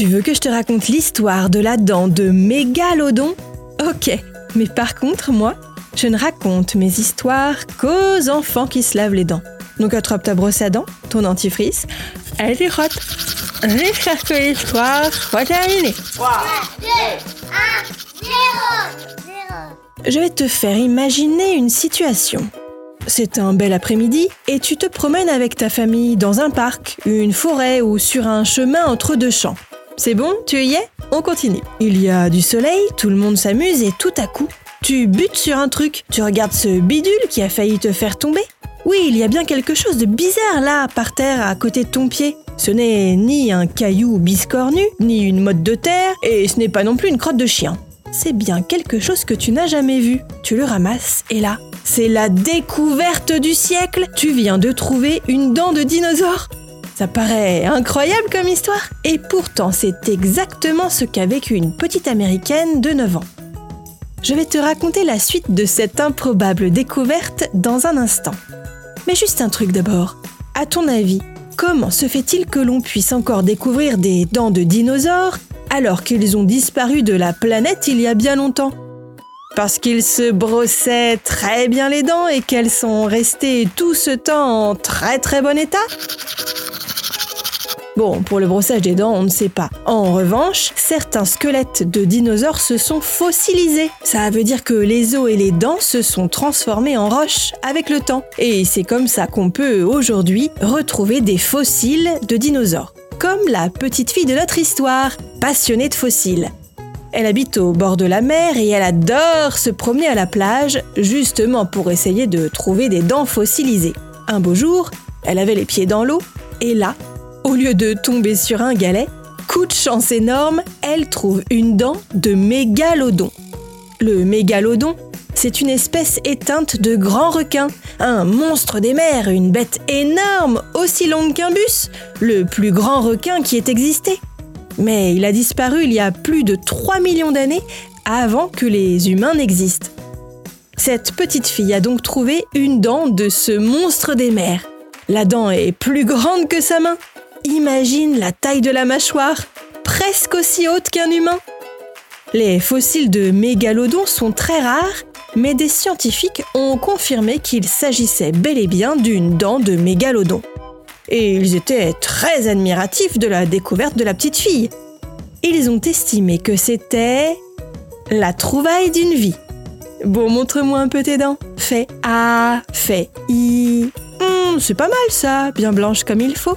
Tu veux que je te raconte l'histoire de la dent de Mégalodon? Ok, mais par contre, moi, je ne raconte mes histoires qu'aux enfants qui se lavent les dents. Donc attrape ta brosse à dents, ton dentifrice, elle y rote. Que l'histoire soit terminée. 3, 2, 1, 0, 0. Je vais te faire imaginer une situation. C'est un bel après-midi et tu te promènes avec ta famille dans un parc, une forêt ou sur un chemin entre deux champs. C'est bon, tu y es? On continue. Il y a du soleil, tout le monde s'amuse et tout à coup, tu butes sur un truc. Tu regardes ce bidule qui a failli te faire tomber? Oui, il y a bien quelque chose de bizarre là, par terre, à côté de ton pied. Ce n'est ni un caillou biscornu, ni une motte de terre, et ce n'est pas non plus une crotte de chien. C'est bien quelque chose que tu n'as jamais vu. Tu le ramasses et là, c'est la découverte du siècle. Tu viens de trouver une dent de dinosaure. Ça paraît incroyable comme histoire. Et pourtant, c'est exactement ce qu'a vécu une petite américaine de 9 ans. Je vais te raconter la suite de cette improbable découverte dans un instant. Mais juste un truc d'abord. À ton avis, comment se fait-il que l'on puisse encore découvrir des dents de dinosaures alors qu'ils ont disparu de la planète il y a bien longtemps? Parce qu'ils se brossaient très bien les dents et qu'elles sont restées tout ce temps en très très bon état? Bon, pour le brossage des dents, on ne sait pas. En revanche, certains squelettes de dinosaures se sont fossilisés. Ça veut dire que les os et les dents se sont transformés en roches avec le temps. Et c'est comme ça qu'on peut aujourd'hui retrouver des fossiles de dinosaures. Comme la petite fille de notre histoire, passionnée de fossiles. Elle habite au bord de la mer et elle adore se promener à la plage, justement pour essayer de trouver des dents fossilisées. Un beau jour, elle avait les pieds dans l'eau, et là, au lieu de tomber sur un galet, coup de chance énorme, elle trouve une dent de mégalodon. Le mégalodon, c'est une espèce éteinte de grand requin, un monstre des mers, une bête énorme, aussi longue qu'un bus, le plus grand requin qui ait existé. Mais il a disparu il y a plus de 3 millions d'années avant que les humains n'existent. Cette petite fille a donc trouvé une dent de ce monstre des mers. La dent est plus grande que sa main. Imagine la taille de la mâchoire, presque aussi haute qu'un humain. Les fossiles de mégalodons sont très rares, mais des scientifiques ont confirmé qu'il s'agissait bel et bien d'une dent de mégalodon. Et ils étaient très admiratifs de la découverte de la petite fille. Ils ont estimé que c'était la trouvaille d'une vie. Bon, montre-moi un peu tes dents. Fais A, fais I. Hmm, c'est pas mal ça, bien blanche comme il faut.